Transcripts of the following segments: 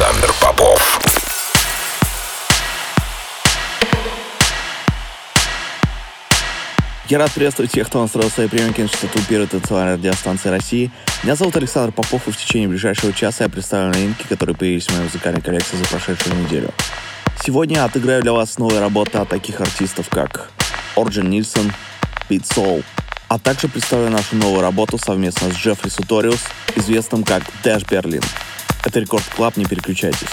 Александр Попов. Я рад приветствовать всех, кто настроил свои приемники на частоту первой танцевальной радиостанции России. Меня зовут Александр Попов, и в течение ближайшего часа я представлю новинки, которые появились в моей музыкальной коллекции за прошедшую неделю. Сегодня я отыграю для вас новые работы от таких артистов, как Орджин Нильсон, Пит Soul, а также представлю нашу новую работу совместно с Джеффри Суториус, известным как Dash Berlin. Это Record Club, не переключайтесь.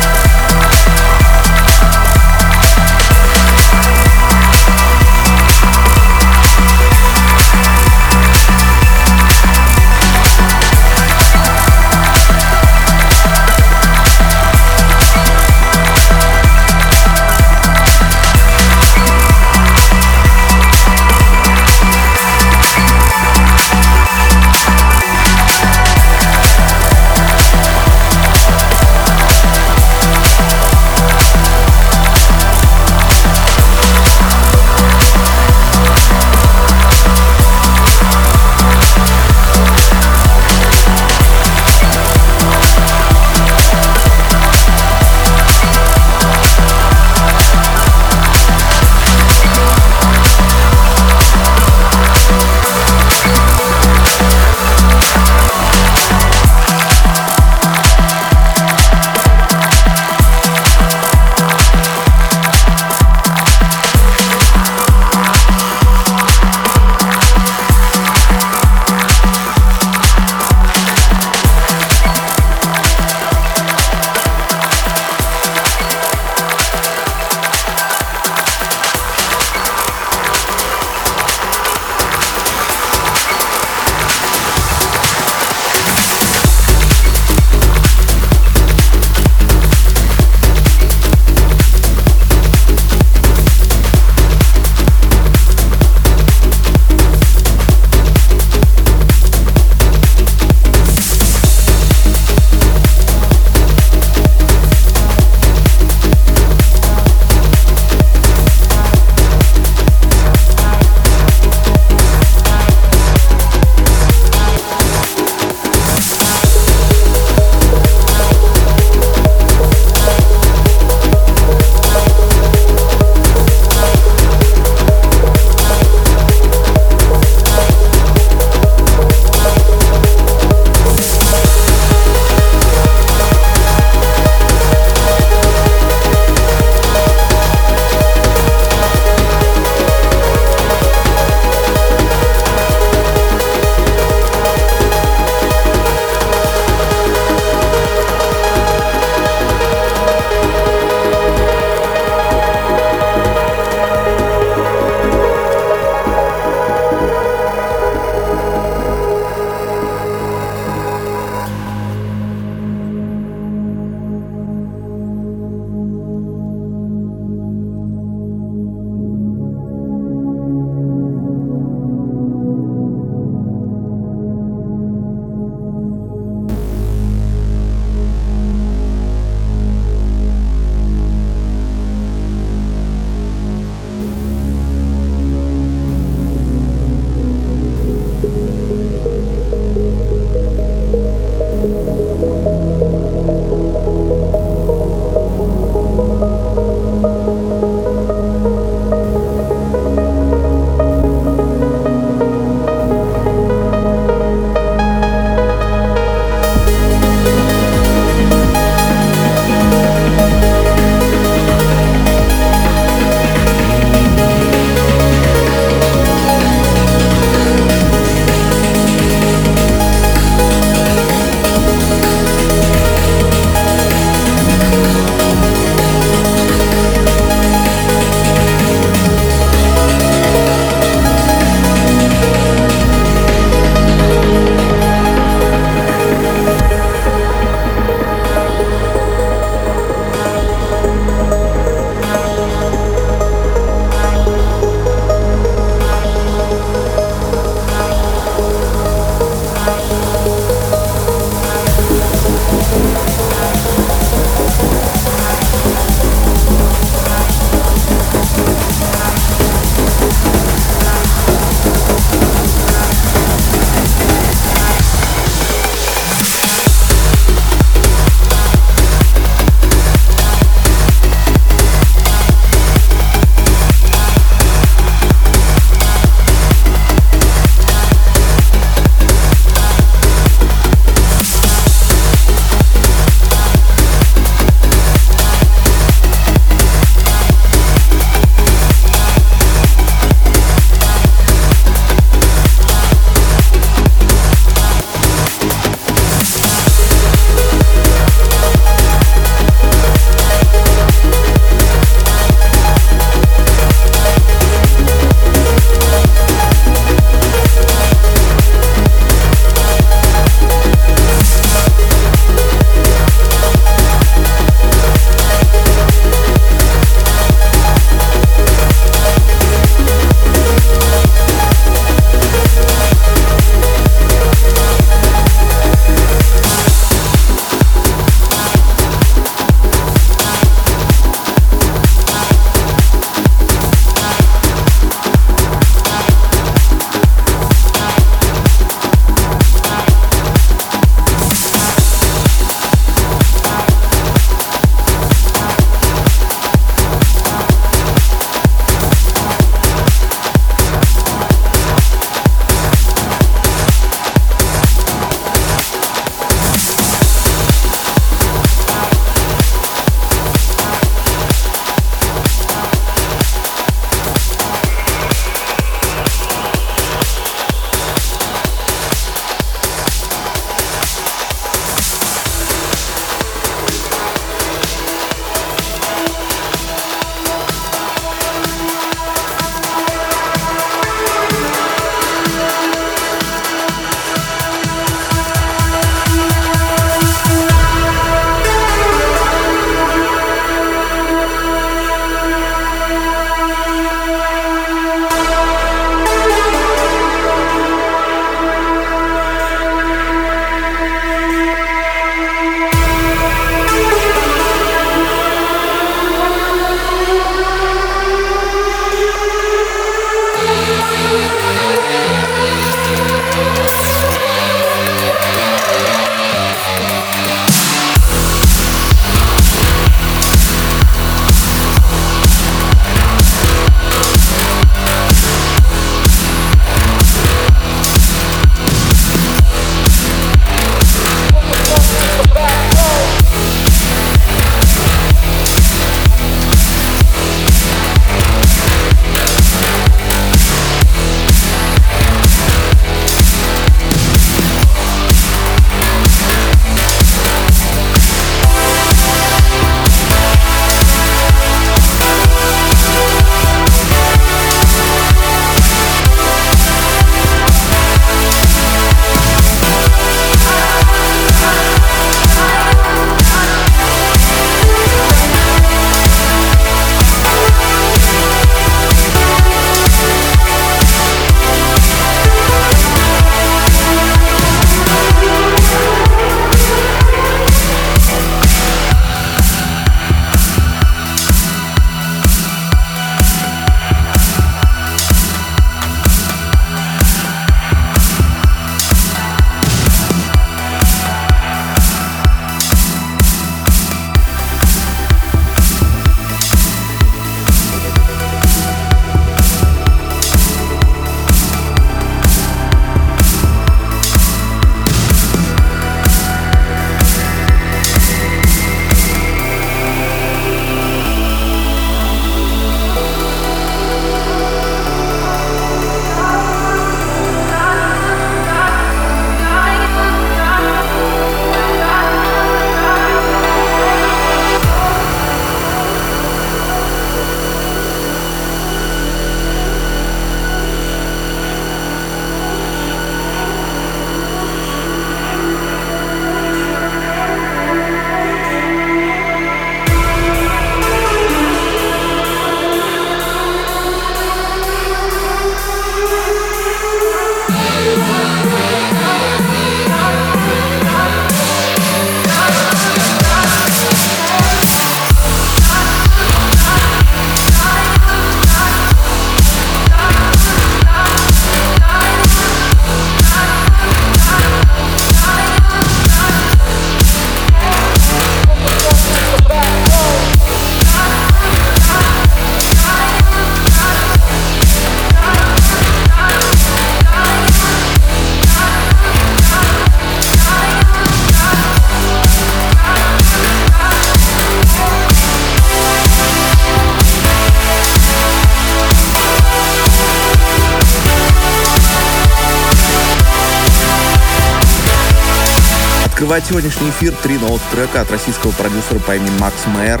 Открывает сегодняшний эфир три новых трека от российского продюсера по имени Макс Мэйр.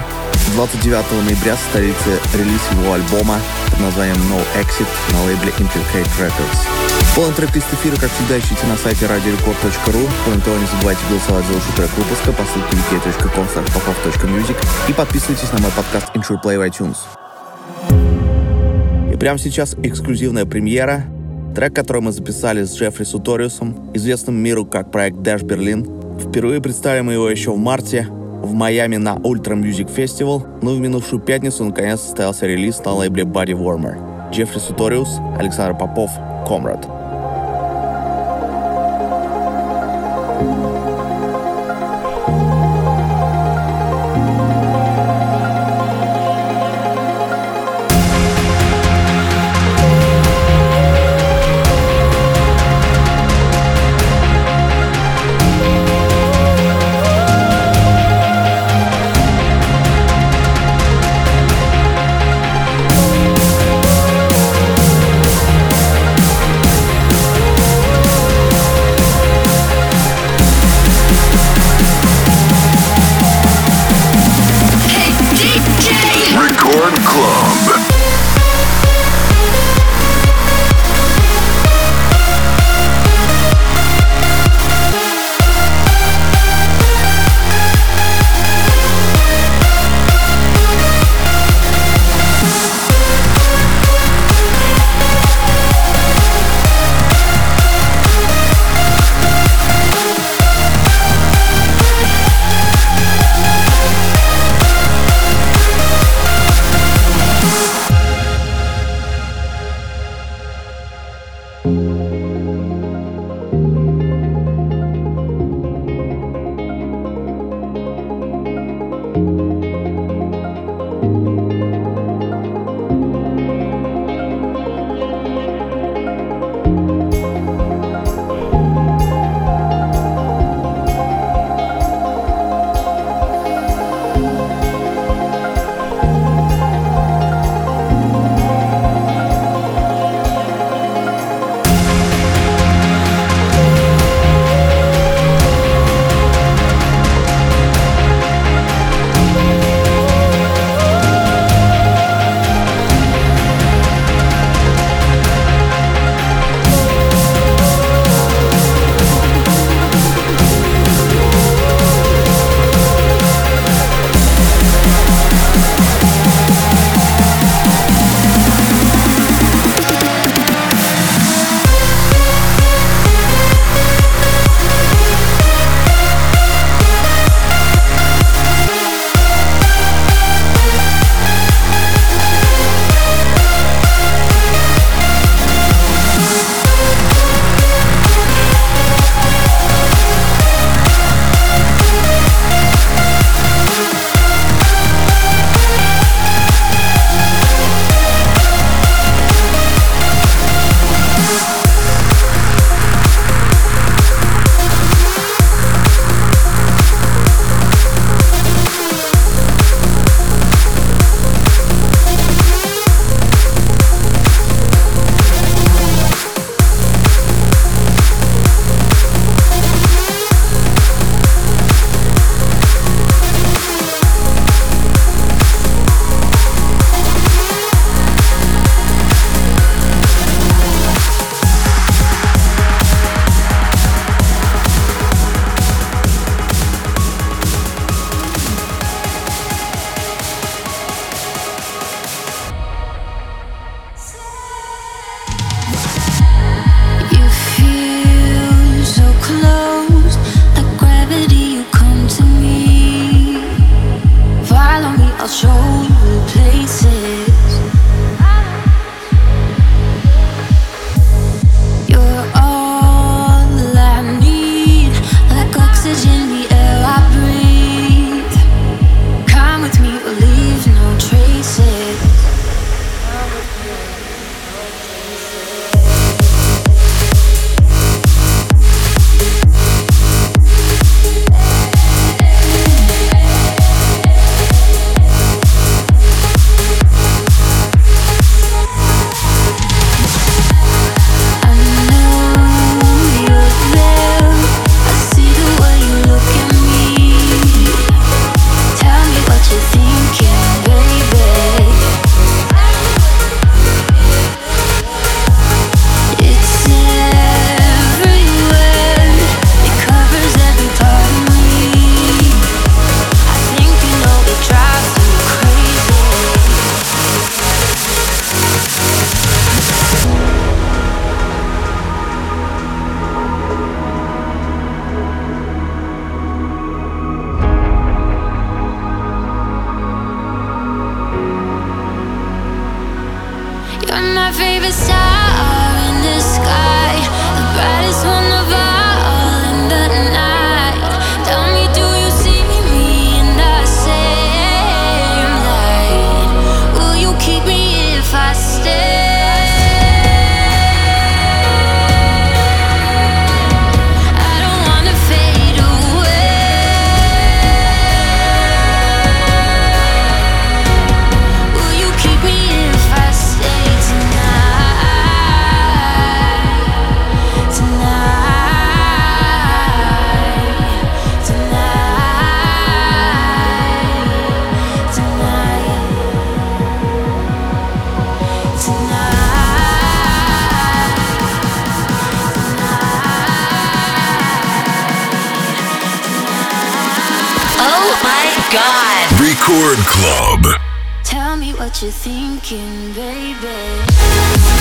29 ноября состоится релиз его альбома под названием No Exit на лейбле Implicate Records. Полный трек-лист эфира, как всегда, ищите на сайте radiorecord.ru. Кроме того, не забывайте голосовать за лучший трек выпуска по ссылке wiki.com.popov.music и подписывайтесь на мой подкаст Intro Play в iTunes. И прямо сейчас эксклюзивная премьера. Трек, который мы записали с Джеффри Суториусом, известным миру как проект Dash Berlin. Впервые представим его еще в марте в Майами на Ultra Music Festival, но в минувшую пятницу наконец состоялся релиз на лейбле Body Warmer. Джеффри Суториус, Александр Попов, Комрад. Record Club. Tell me what you're thinking, baby.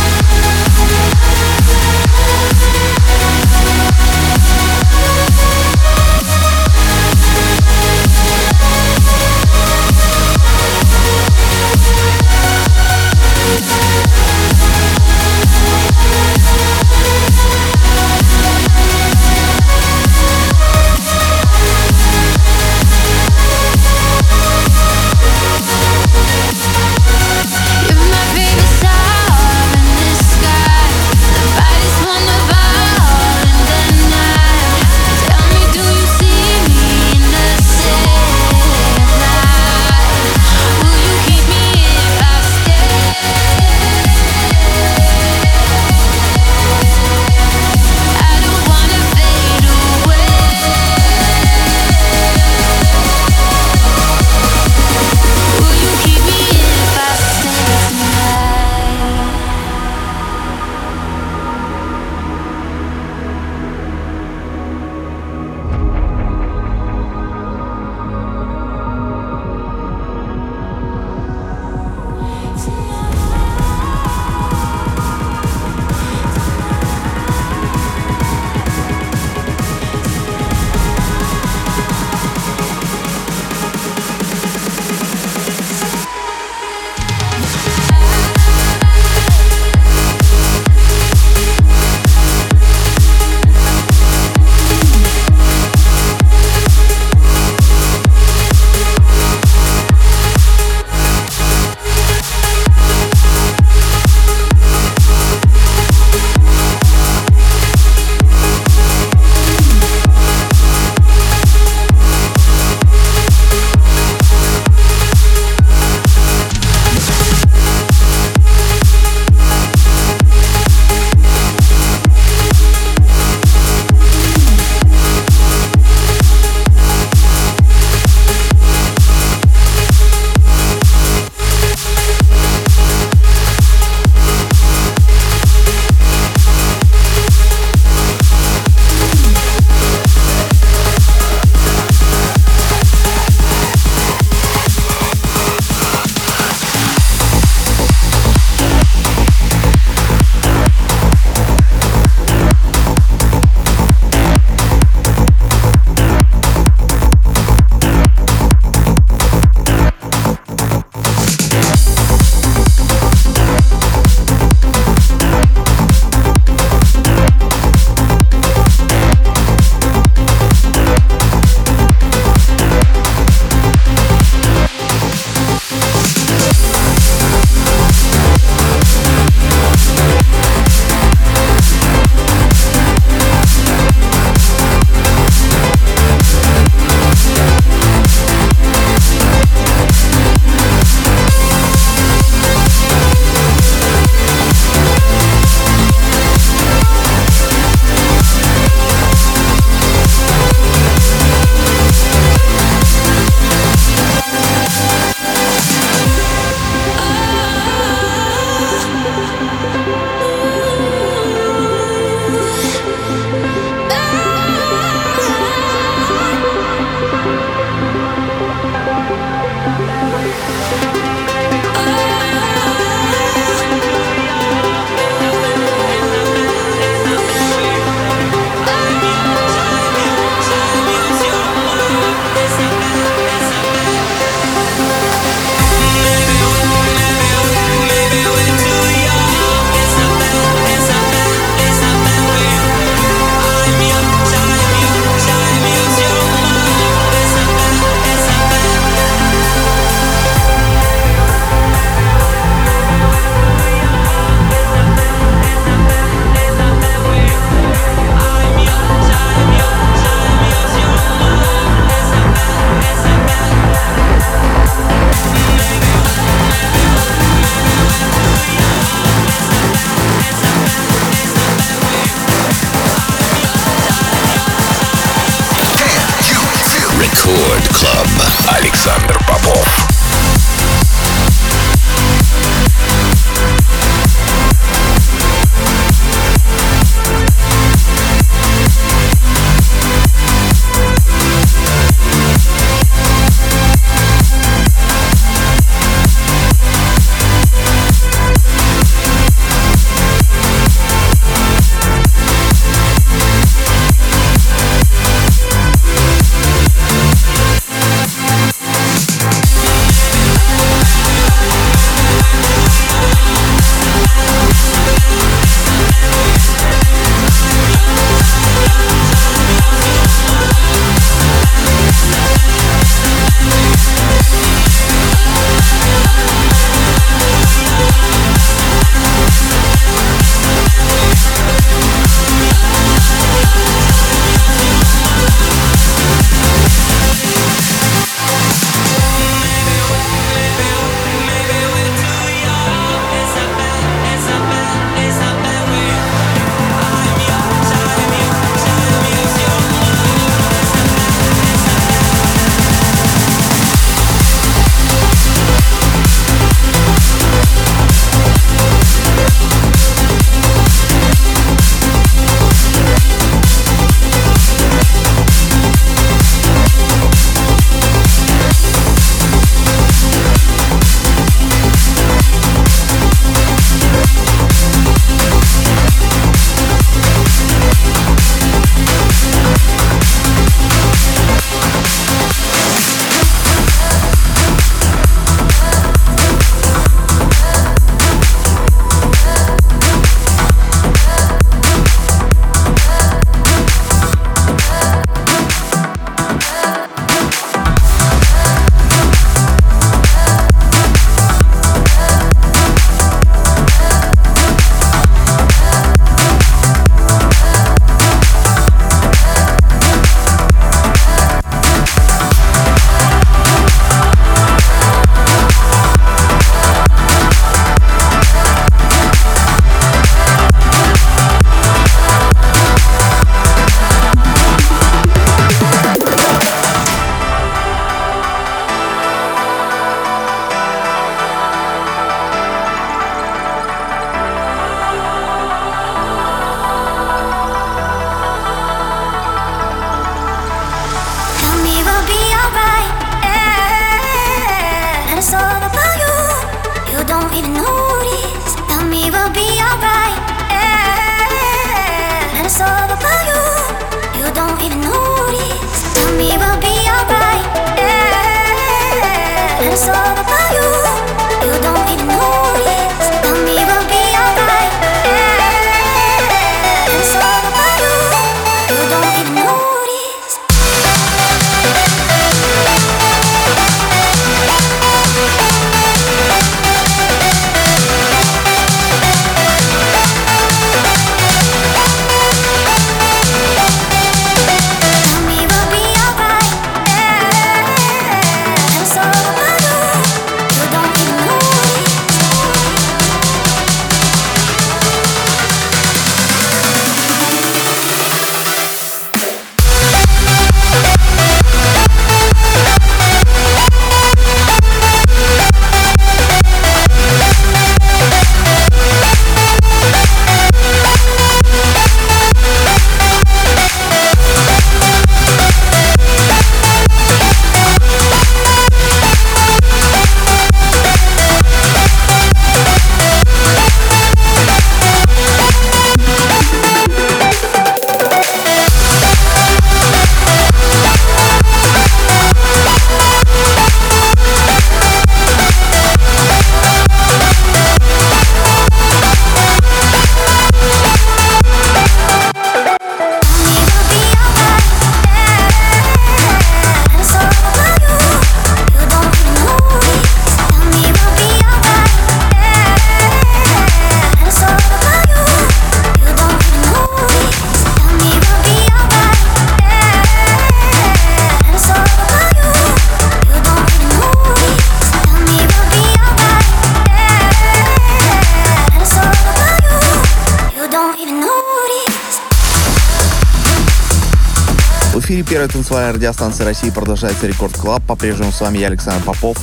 Первой танцевальной радиостанции России продолжается Record Club. По-прежнему с вами я, Александр Попов.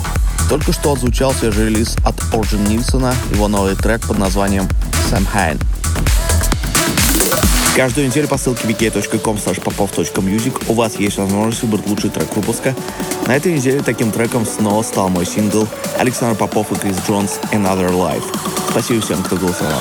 Только что отзвучал свежий релиз от Orjan Nilsen а, его новый трек под названием «Samhain». Каждую неделю по ссылке vk.com/popov.music у вас есть возможность выбрать лучший трек выпуска. На этой неделе таким треком снова стал мой сингл Александр Попов и Крис Джонс «Another Life». Спасибо всем, кто голосовал.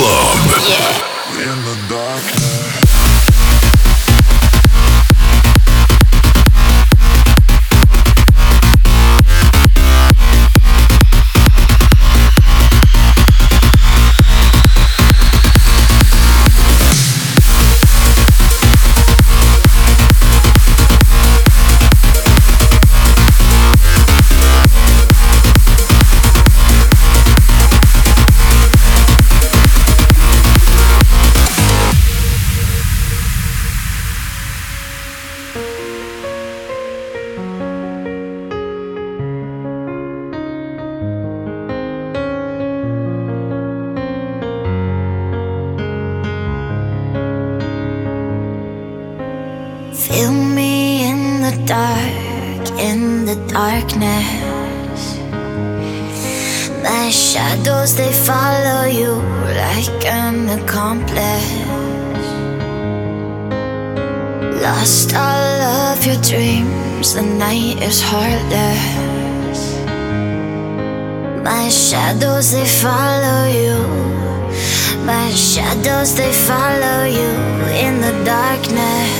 Club. My shadows, they follow you in the darkness.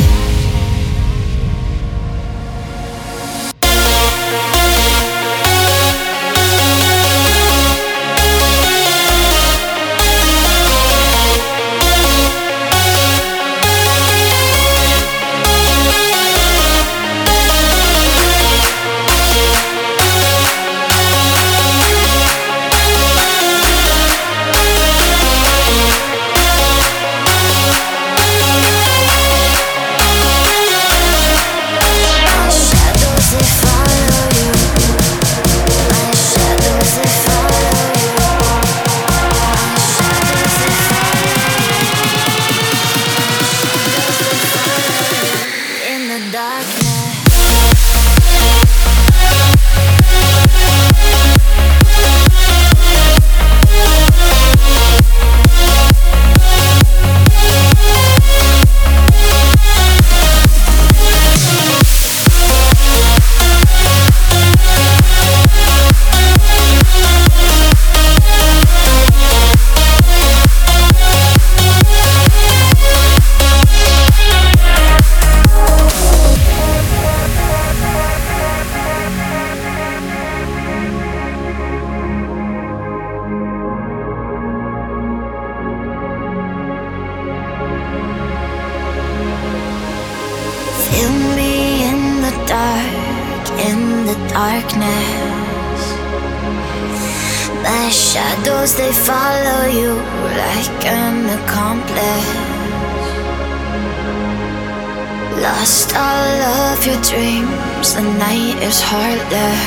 night is heartless.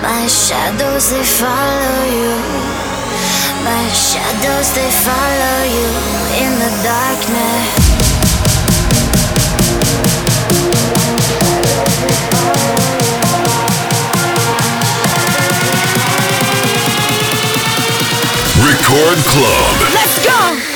My shadows they follow you. My shadows they follow you in the darkness. Record Club. Let's go!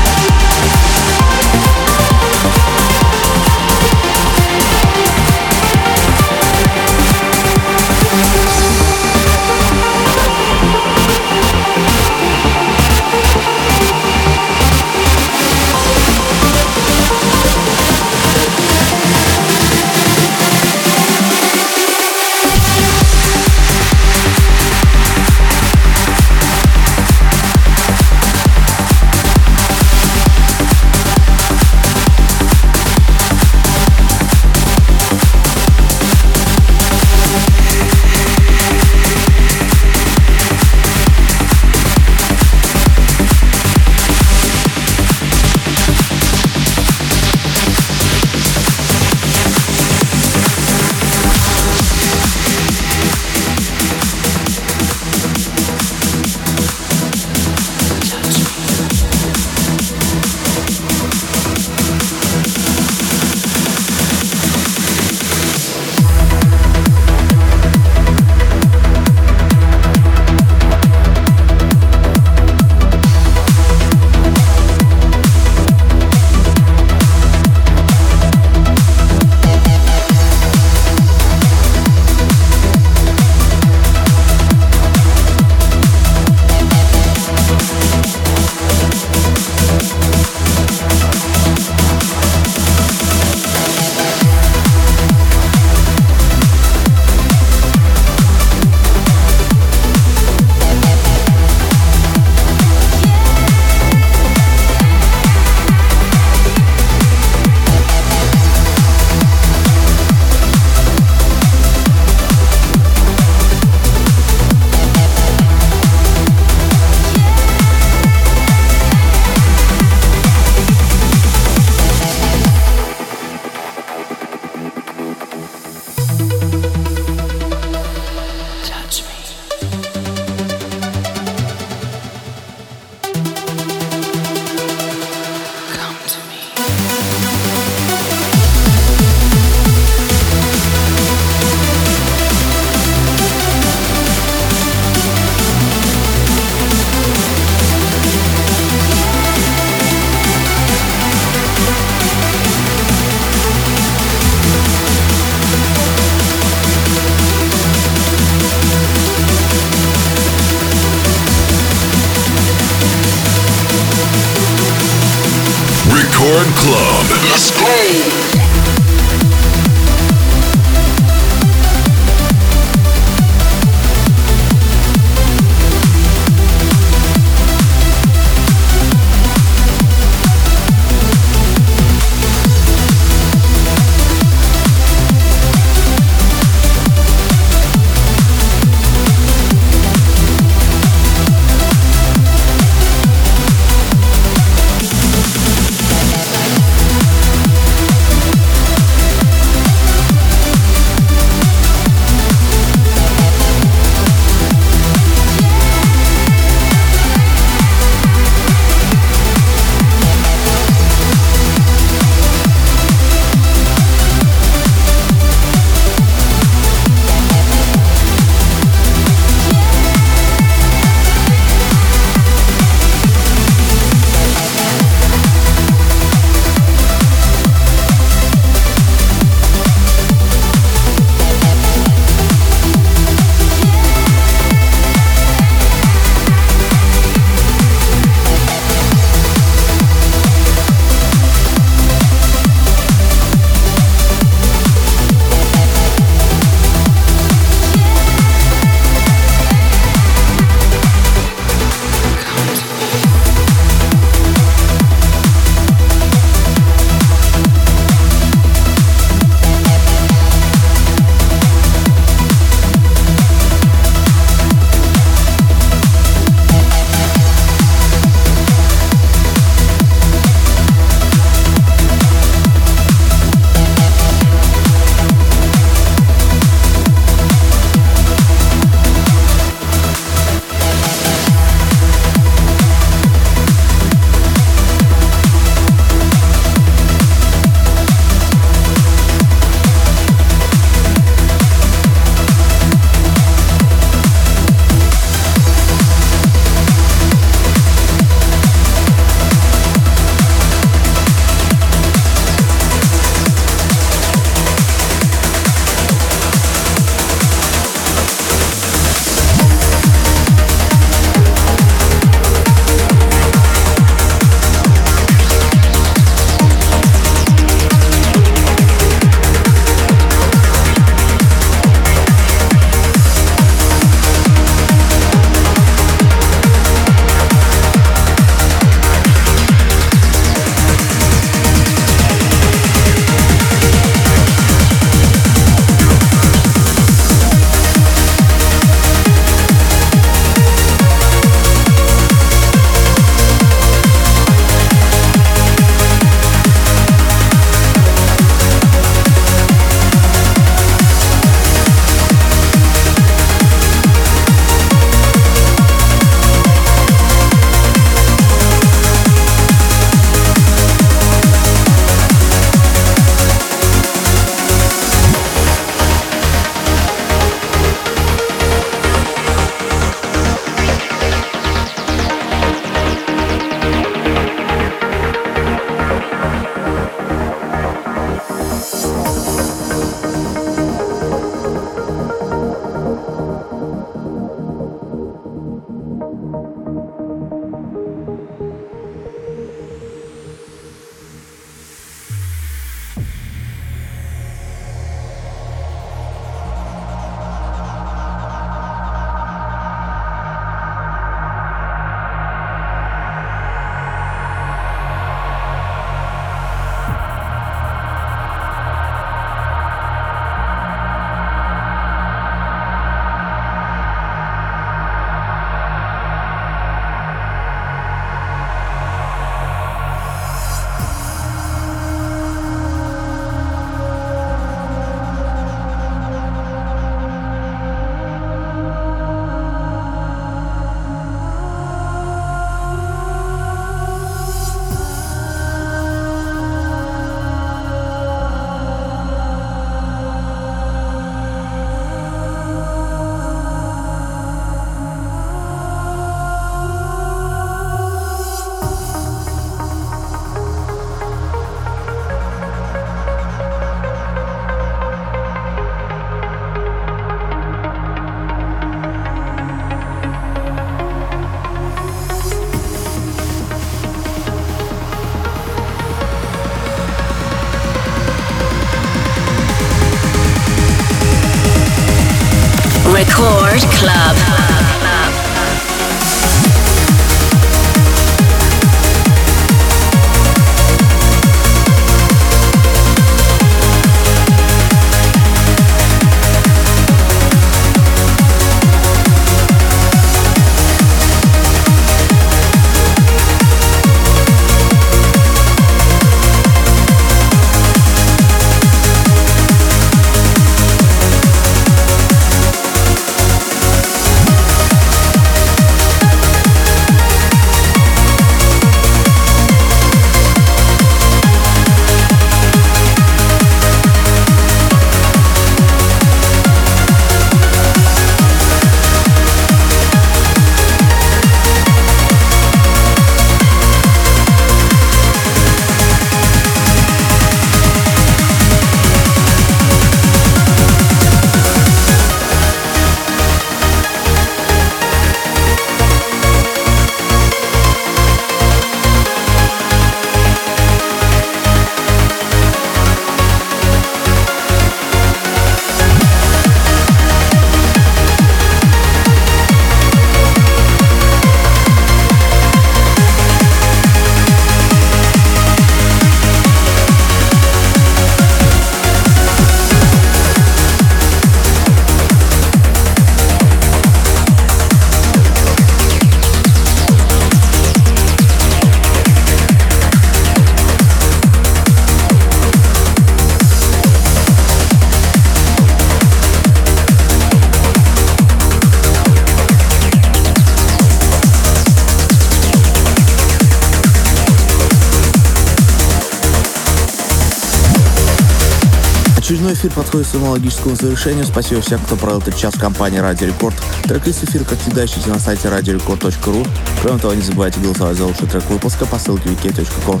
Подходит к своему логическому завершению. Спасибо всем, кто провел этот час в компании Радио Рекорд. Трек-лист эфира, как всегда, ищите на сайте radiorecord.ru. Кроме того, не забывайте голосовать за лучший трек выпуска по ссылке wiki.com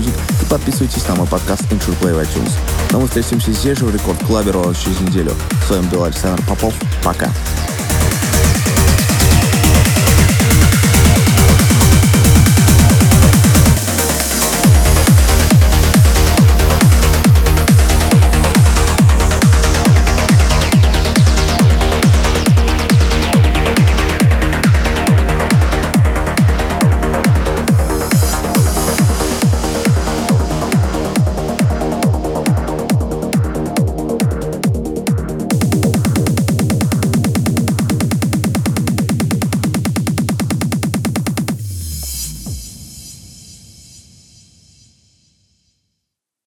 и подписывайтесь на мой подкаст Intro Play в iTunes. Но мы встретимся здесь же в Рекорд Клабе ровно через неделю. С вами был Александр Попов. Пока.